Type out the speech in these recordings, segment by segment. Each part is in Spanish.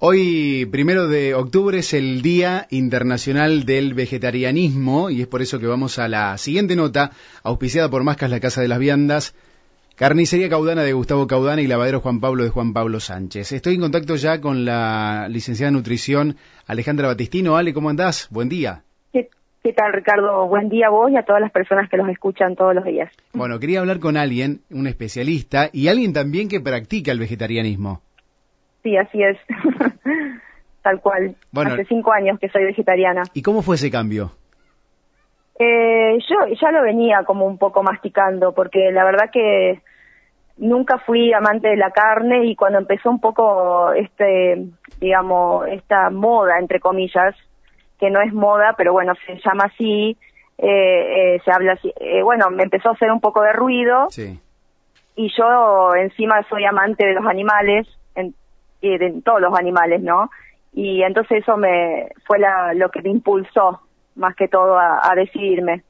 Hoy, primero de octubre, es el Día Internacional del Vegetarianismo y es por eso que vamos a la siguiente nota, auspiciada por Mascas La Casa de las Viandas, Carnicería Caudana de Gustavo Caudana y Lavadero Juan Pablo de Juan Pablo Sánchez. Estoy en contacto ya con la licenciada en nutrición Alejandra Batistino. Ale, ¿cómo andás? Buen día. ¿Qué, ¿Qué, tal, Ricardo? Buen día a vos y a todas las personas que los escuchan todos los días. Bueno, quería hablar con alguien, un especialista y alguien también que practica el vegetarianismo. Sí, así es. Tal cual. Bueno, Hace cinco años que soy vegetariana. ¿Y cómo fue ese cambio? Eh, yo ya lo venía como un poco masticando, porque la verdad que nunca fui amante de la carne y cuando empezó un poco este, digamos, esta moda, entre comillas, que no es moda, pero bueno, se llama así, eh, eh, se habla así, eh, bueno, me empezó a hacer un poco de ruido. Sí. Y yo encima soy amante de los animales, en, de todos los animales, ¿no? Y entonces eso me fue la, lo que me impulsó más que todo a, a decidirme.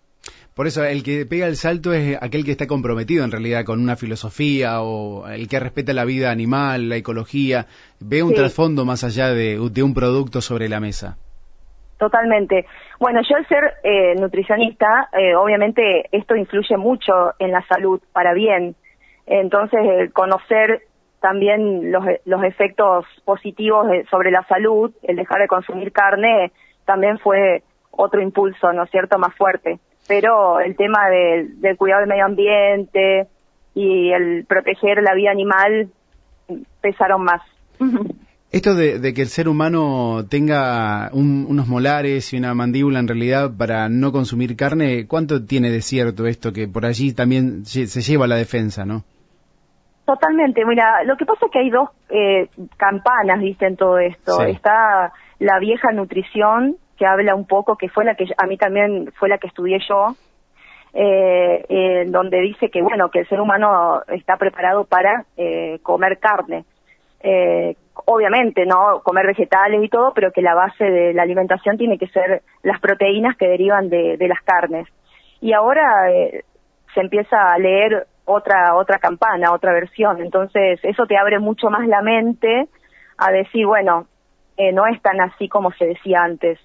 Por eso, el que pega el salto es aquel que está comprometido en realidad con una filosofía o el que respeta la vida animal, la ecología, ve un sí. trasfondo más allá de, de, un producto sobre la mesa. Totalmente. Bueno, yo al ser eh, nutricionista, eh, obviamente esto influye mucho en la salud para bien. Entonces, el conocer también los, los efectos positivos de, sobre la salud, el dejar de consumir carne, también fue otro impulso, ¿no es cierto?, más fuerte. Pero el tema del, cuidado del medio ambiente y el proteger la vida animal pesaron más. Esto de, de, que el ser humano tenga un, unos molares y una mandíbula en realidad para no consumir carne, ¿cuánto tiene de cierto esto que por allí también se lleva la defensa, no? Totalmente, mira, lo que pasa es que hay dos eh, campanas, viste, en todo esto. Sí. Está la vieja nutrición, que habla un poco, que fue la que a mí también fue la que estudié yo, eh, eh, donde dice que, bueno, que el ser humano está preparado para eh, comer carne. Eh, obviamente, ¿no? Comer vegetales y todo, pero que la base de la alimentación tiene que ser las proteínas que derivan de, de las carnes. Y ahora eh, se empieza a leer otra otra campana, otra versión. Entonces, eso te abre mucho más la mente a decir, bueno, eh, no es tan así como se decía antes.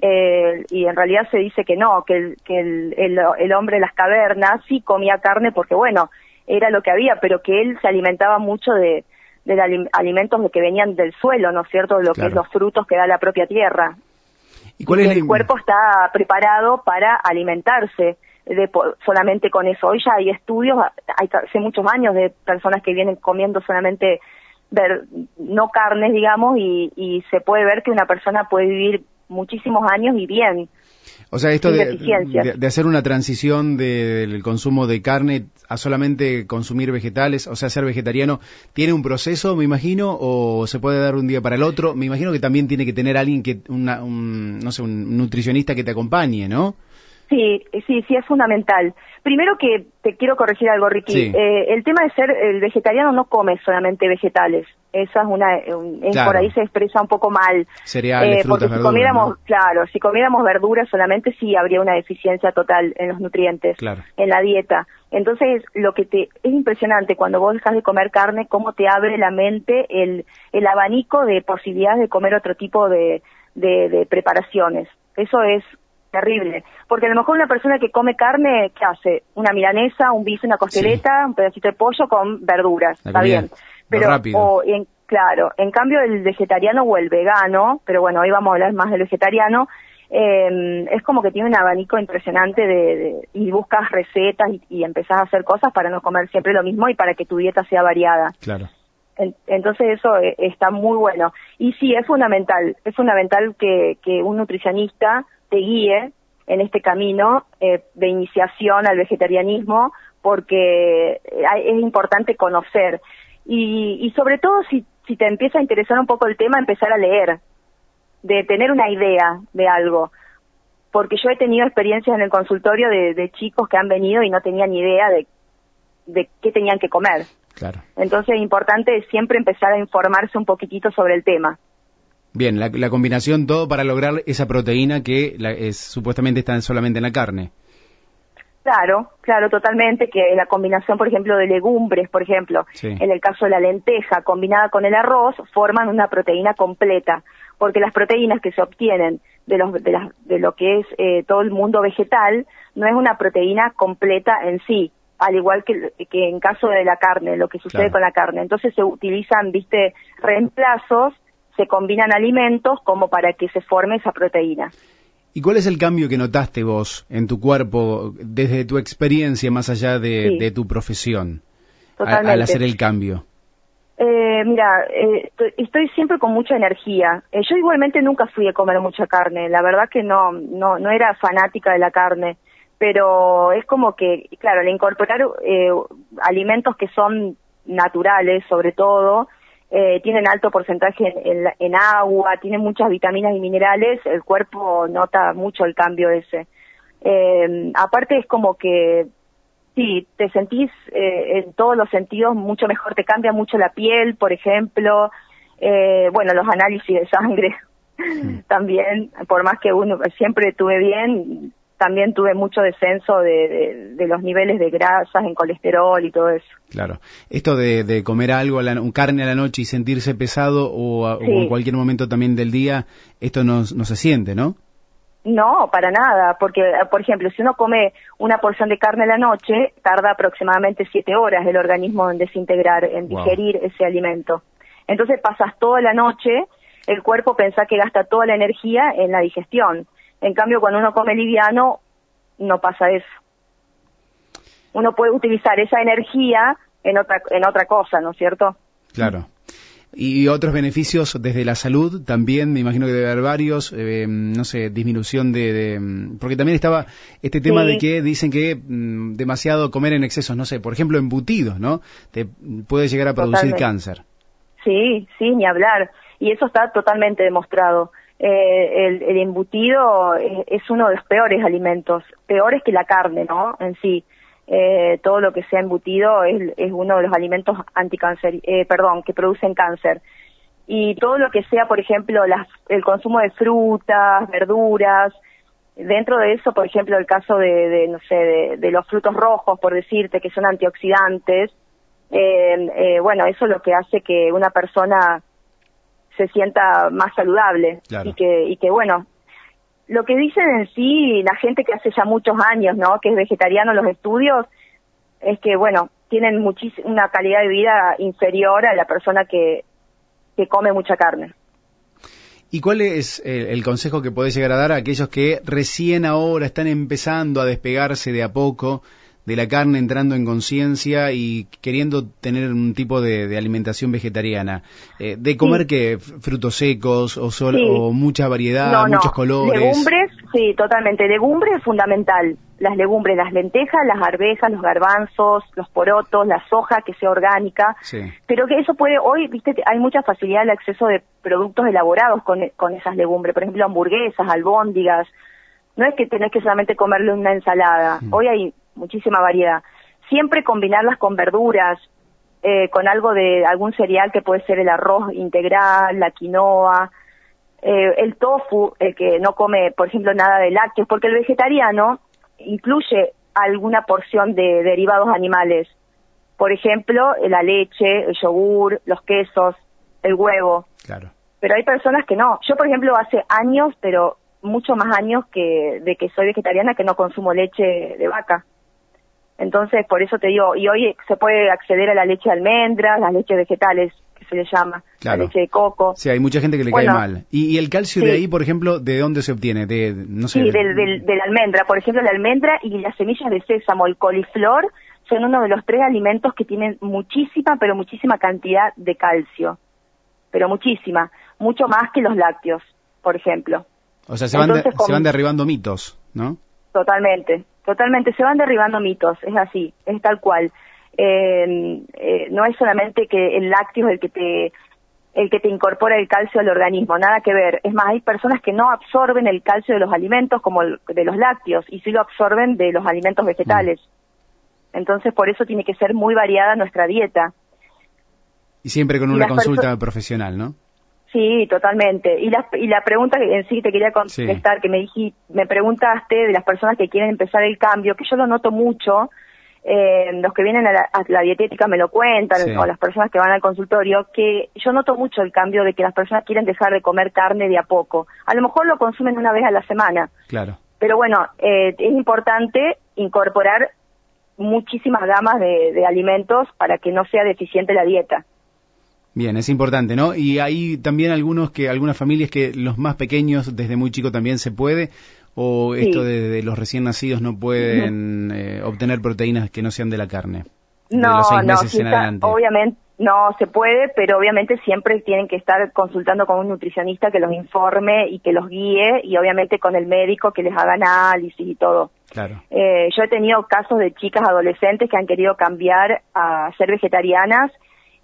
Eh, y en realidad se dice que no, que, el, que el, el, el, hombre de las cavernas sí comía carne porque, bueno, era lo que había, pero que él se alimentaba mucho de, de alimentos que venían del suelo, ¿no es cierto?, lo claro. que es los frutos que da la propia tierra. ¿Y cuál y es el cuerpo está preparado para alimentarse de, solamente con eso. Hoy ya hay estudios, hay, hace muchos años de personas que vienen comiendo solamente ver, no carnes, digamos, y, y se puede ver que una persona puede vivir muchísimos años y bien. O sea, esto de, de, de, hacer una transición de, del consumo de carne a solamente consumir vegetales, o sea, ser vegetariano, ¿tiene un proceso, me imagino, o se puede dar un día para el otro? Me imagino que también tiene que tener alguien que, una, un, no sé, un nutricionista que te acompañe, ¿no? Sí, sí, sí, es fundamental. Primero que te quiero corregir algo, Ricky. Sí. Eh, el tema de ser el vegetariano no come solamente vegetales. Esa es una, claro. por ahí se expresa un poco mal. Cereales, eh, frutas, porque si verduras, comiéramos, ¿no? claro, si comiéramos verduras solamente sí habría una deficiencia total en los nutrientes, claro. en la dieta. Entonces, lo que te es impresionante cuando vos dejas de comer carne, cómo te abre la mente el, el abanico de posibilidades de comer otro tipo de, de, de preparaciones. Eso es terrible. Porque a lo mejor una persona que come carne, ¿qué hace? Una milanesa, un bife, una costeleta, sí. un pedacito de pollo con verduras, está bien. Pero, o en, claro, en cambio el vegetariano o el vegano, pero bueno, hoy vamos a hablar más del vegetariano, eh, es como que tiene un abanico impresionante de, de y buscas recetas y, y empezás a hacer cosas para no comer siempre lo mismo y para que tu dieta sea variada. Claro. Entonces eso eh, está muy bueno. Y sí, es fundamental, es fundamental que, que un nutricionista te guíe en este camino eh, de iniciación al vegetarianismo porque es importante conocer. Y, y sobre todo si, si te empieza a interesar un poco el tema empezar a leer de tener una idea de algo. Porque yo he tenido experiencias en el consultorio de, de chicos que han venido y no tenían idea de, de qué tenían que comer. Claro. entonces es importante siempre empezar a informarse un poquitito sobre el tema Bien, la, la, combinación todo para lograr esa proteína que la, es, supuestamente está solamente en la carne. Claro, claro, totalmente, que la combinación, por ejemplo, de legumbres, por ejemplo, en el caso de la lenteja combinada con el arroz, forman una proteína completa, porque las proteínas que se obtienen de, los, de, de lo que es eh, todo el mundo vegetal no es una proteína completa en sí, al igual que, que en caso de la carne, lo que sucede con la carne. Entonces se utilizan, viste, reemplazos, se combinan alimentos como para que se forme esa proteína. ¿Y cuál es el cambio que notaste vos en tu cuerpo desde tu experiencia más allá de, tu profesión al hacer el cambio? Eh, mira, eh, estoy siempre con mucha energía. Eh, yo igualmente nunca fui a comer mucha carne. La verdad que no, no, no era fanática de la carne. Pero es como que, claro, al incorporar alimentos que son naturales, sobre todo, eh, tienen alto porcentaje en, agua, tienen muchas vitaminas y minerales, el cuerpo nota mucho el cambio ese. Eh, aparte es como que, sí, te sentís eh, en todos los sentidos mucho mejor, te cambia mucho la piel, por ejemplo, eh, bueno, los análisis de sangre también, por más que uno siempre tuve bien, también tuve mucho descenso de, los niveles de grasas en colesterol y todo eso. Claro. Esto de, comer algo, un carne a la noche y sentirse pesado o, en cualquier momento también del día, esto no, no se siente, ¿no? No, para nada, porque, por ejemplo, si uno come una porción de carne a la noche, tarda aproximadamente siete horas el organismo en desintegrar, en digerir ese alimento. Entonces pasas toda la noche, el cuerpo piensa que gasta toda la energía en la digestión en cambio, cuando uno come liviano, no pasa eso. Uno puede utilizar esa energía en otra, en otra cosa, ¿no es cierto? Claro. Y otros beneficios desde la salud también, me imagino que debe haber varios, eh, no sé, disminución de, Porque también estaba este tema de que dicen que mm, demasiado comer en excesos, no sé, por ejemplo, embutidos, ¿no? Te puede llegar a producir cáncer. Sí, sí, ni hablar. Y eso está totalmente demostrado eh, el, embutido es, uno de los peores alimentos, peores que la carne, ¿no? En sí. Eh, todo lo que sea embutido es, es uno de los alimentos anticáncer, eh, perdón, que producen cáncer. Y todo lo que sea, por ejemplo, las, el consumo de frutas, verduras, dentro de eso, por ejemplo, el caso de, de no sé, de, de, los frutos rojos, por decirte, que son antioxidantes, eh, eh, bueno, eso es lo que hace que una persona se sienta más saludable. Y que y que bueno lo que dicen en sí la gente que hace ya muchos años no que es vegetariano los estudios es que bueno tienen una calidad de vida inferior a la persona que que come mucha carne. ¿Y cuál es el, consejo que podés llegar a dar a aquellos que recién ahora están empezando a despegarse de a poco de la carne entrando en conciencia y queriendo tener un tipo de, alimentación vegetariana. Eh, ¿De comer que frutos secos o, o mucha variedad, muchos colores? Legumbres, sí, totalmente. Legumbres es fundamental. Las legumbres, las lentejas, las arvejas, los garbanzos, los porotos, la soja que sea orgánica. Pero que eso puede, hoy, viste, hay mucha facilidad de acceso de productos elaborados con, con esas legumbres. Por ejemplo, hamburguesas, albóndigas. No es que tenés que solamente comerle una ensalada. Mm. Hoy hay muchísima variedad. Siempre combinarlas con verduras, eh, con algo de algún cereal que puede ser el arroz integral, la quinoa, eh, el tofu, el que no come, por ejemplo, nada de lácteos, porque el vegetariano incluye alguna porción de derivados animales. Por ejemplo, la leche, el yogur, los quesos, el huevo. Claro. Pero hay personas que no. Yo, por ejemplo, hace años, pero mucho más años que de que soy vegetariana que no consumo leche de vaca. Entonces, por eso te digo, y hoy se puede acceder a la leche de almendras, las leches vegetales, que se le llama, la leche de coco. Sí, hay mucha gente que le cae mal. ¿Y, el calcio de ahí, por ejemplo, de dónde se obtiene? De, no sé, sí, de la almendra. Por ejemplo, la almendra y las semillas de sésamo, el coliflor, son uno de los tres alimentos que tienen muchísima, pero muchísima cantidad de calcio. Pero muchísima. Mucho más que los lácteos, por ejemplo. O sea, se van, se van derribando mitos, ¿no? Totalmente, totalmente. Se van derribando mitos, es así, es tal cual. Eh, eh, no es solamente que el lácteo es el que te el que te incorpora el calcio al organismo, nada que ver. Es más, hay personas que no absorben el calcio de los alimentos como de los lácteos y sí lo absorben de los alimentos vegetales. Entonces, por eso tiene que ser muy variada nuestra dieta. Y siempre con una consulta profesional, ¿no? Sí, totalmente. Y la, y la pregunta que en sí te quería contestar, que me dijiste, me preguntaste de las personas que quieren empezar el cambio, que yo lo noto mucho, eh, los que vienen a la, dietética me lo cuentan, o las personas que van al consultorio, que yo noto mucho el cambio de que las personas quieren dejar de comer carne de a poco. A lo mejor lo consumen una vez a la semana. Claro. Pero bueno, eh, es importante incorporar muchísimas gamas de alimentos para que no sea deficiente la dieta. Bien, es importante, ¿no? Y hay también algunos que, algunas familias que los más pequeños desde muy chico también se puede, o esto de, los recién nacidos no pueden eh, obtener proteínas que no sean de la carne. No, no, obviamente no se puede, pero obviamente siempre tienen que estar consultando con un nutricionista que los informe y que los guíe y obviamente con el médico que les haga análisis y todo. Claro. Eh, yo he tenido casos de chicas adolescentes que han querido cambiar a ser vegetarianas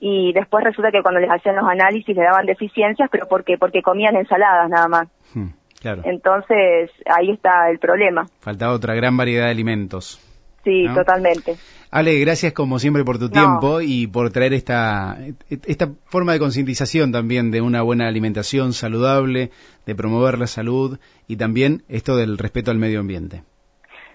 y después resulta que cuando les hacían los análisis le daban deficiencias, pero ¿por qué? Porque comían ensaladas nada más. Hmm, claro. Entonces, ahí está el problema. Faltaba otra gran variedad de alimentos. Sí, totalmente. Ale, gracias como siempre por tu tiempo y por traer esta, esta forma de concientización también de una buena alimentación saludable, de promover la salud y también esto del respeto al medio ambiente.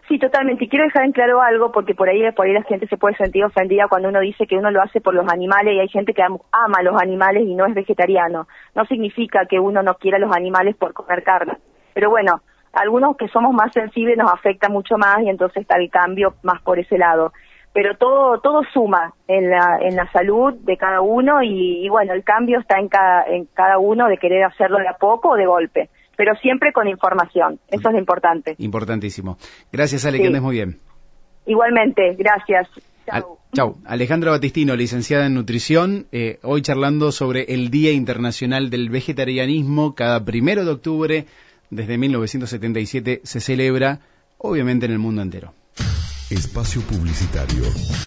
Sí, totalmente. Y quiero dejar en claro algo, porque por ahí, por ahí la gente se puede sentir ofendida cuando uno dice que uno lo hace por los animales y hay gente que ama los animales y no es vegetariano. No significa que uno no quiera los animales por comer carne. Pero bueno, algunos que somos más sensibles nos afecta mucho más y entonces está el cambio más por ese lado. Pero todo, todo suma en la, en la salud de cada uno y, y bueno, el cambio está en cada, en cada uno de querer hacerlo de a poco o de golpe pero siempre con información. Eso es lo importante. Importantísimo. Gracias, Ale, que andes muy bien. Igualmente, gracias. Chau. Alejandra Batistino, licenciada en nutrición, eh, hoy charlando sobre el Día Internacional del Vegetarianismo. Cada primero de octubre, desde 1977, se celebra, obviamente, en el mundo entero. Espacio Publicitario.